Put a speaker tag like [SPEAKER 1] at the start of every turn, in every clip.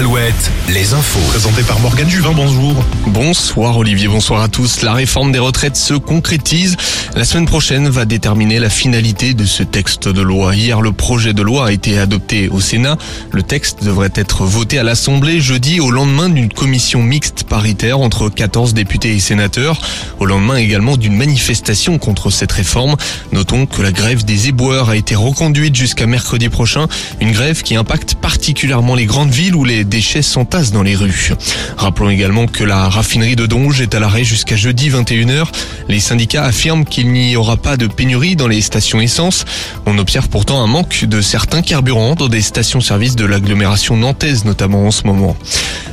[SPEAKER 1] Alouette, les infos.
[SPEAKER 2] Présenté par Morgane Juvin, bonjour.
[SPEAKER 3] Bonsoir Olivier, bonsoir à tous. La réforme des retraites se concrétise. La semaine prochaine va déterminer la finalité de ce texte de loi. Hier, le projet de loi a été adopté au Sénat. Le texte devrait être voté à l'Assemblée jeudi au lendemain d'une commission mixte paritaire entre 14 députés et sénateurs. Au lendemain également d'une manifestation contre cette réforme. Notons que la grève des éboueurs a été reconduite jusqu'à mercredi prochain. Une grève qui impacte particulièrement les grandes villes où les déchets s'entassent dans les rues. Rappelons également que la raffinerie de Donge est à l'arrêt jusqu'à jeudi 21h. Les syndicats affirment qu'il n'y aura pas de pénurie dans les stations essence. On observe pourtant un manque de certains carburants dans des stations-service de l'agglomération nantaise notamment en ce moment.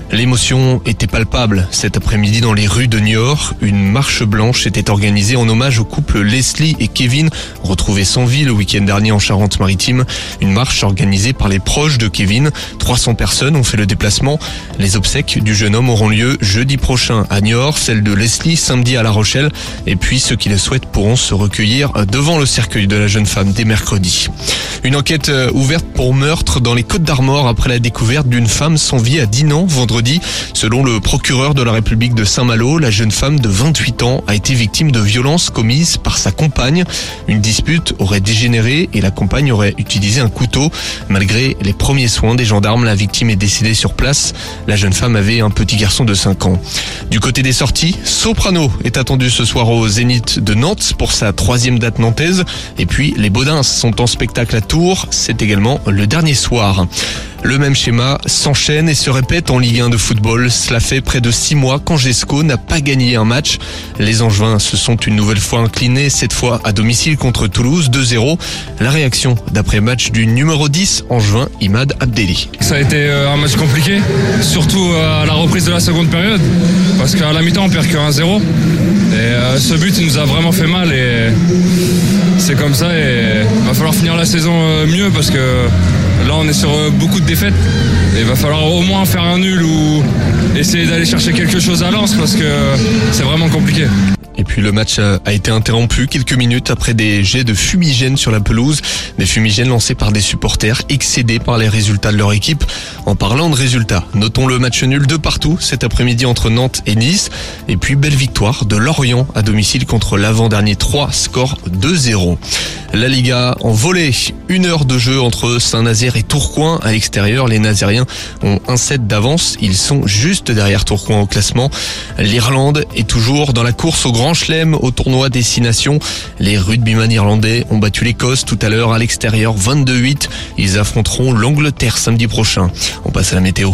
[SPEAKER 3] L'émotion était palpable cet après-midi dans les rues de Niort. Une marche blanche était organisée en hommage au couple Leslie et Kevin, retrouvés sans vie le week-end dernier en Charente-Maritime. Une marche organisée par les proches de Kevin. 300 personnes ont fait le déplacement. Les obsèques du jeune homme auront lieu jeudi prochain à Niort, celle de Leslie samedi à La Rochelle. Et puis ceux qui le souhaitent pourront se recueillir devant le cercueil de la jeune femme dès mercredi. Une enquête euh, ouverte pour meurtre dans les Côtes d'Armor après la découverte d'une femme sans vie à Dinan vendredi. Selon le procureur de la République de Saint-Malo, la jeune femme de 28 ans a été victime de violences commises par sa compagne. Une dispute aurait dégénéré et la compagne aurait utilisé un couteau. Malgré les premiers soins des gendarmes, la victime est décédée sur place. La jeune femme avait un petit garçon de 5 ans. Du côté des sorties, Soprano est attendu ce soir au Zénith de Nantes pour sa troisième date nantaise. Et puis les Baudins sont en spectacle à Tours. C'est également le dernier soir. Le même schéma s'enchaîne et se répète en Ligue 1 de football. Cela fait près de six mois qu'Angesco n'a pas gagné un match. Les Angevins se sont une nouvelle fois inclinés, cette fois à domicile contre Toulouse 2-0. La réaction d'après match du numéro 10 Angevin Imad Abdelli.
[SPEAKER 4] Ça a été euh, un match compliqué, surtout euh, à la reprise de la seconde période, parce qu'à la mi-temps on perd que 1-0. Et euh, ce but il nous a vraiment fait mal et c'est comme ça et va falloir finir la saison mieux parce que Là, on est sur beaucoup de défaites. Il va falloir au moins faire un nul ou essayer d'aller chercher quelque chose à Lens parce que c'est vraiment compliqué.
[SPEAKER 3] Et puis le match a été interrompu quelques minutes après des jets de fumigène sur la pelouse, des fumigènes lancés par des supporters excédés par les résultats de leur équipe. En parlant de résultats, notons le match nul de partout cet après-midi entre Nantes et Nice, et puis belle victoire de Lorient à domicile contre l'avant-dernier 3, score 2-0. La Liga en volée, une heure de jeu entre Saint-Nazaire et Tourcoing. À l'extérieur, les Nazériens ont un set d'avance. Ils sont juste derrière Tourcoing au classement. L'Irlande est toujours dans la course au Grand Chelem au tournoi Destination. Les rugbyman irlandais ont battu l'Écosse tout à l'heure à l'extérieur 22-8. Ils affronteront l'Angleterre samedi prochain. On passe à la météo.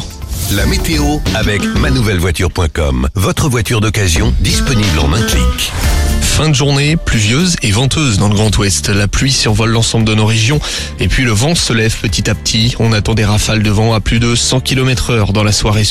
[SPEAKER 1] La météo avec manouvellevoiture.com. Votre voiture d'occasion disponible en un clic.
[SPEAKER 3] Fin de journée pluvieuse et venteuse dans le Grand Ouest. La pluie survole l'ensemble de nos régions et puis le vent se lève petit à petit. On attend des rafales de vent à plus de 100 km heure dans la soirée.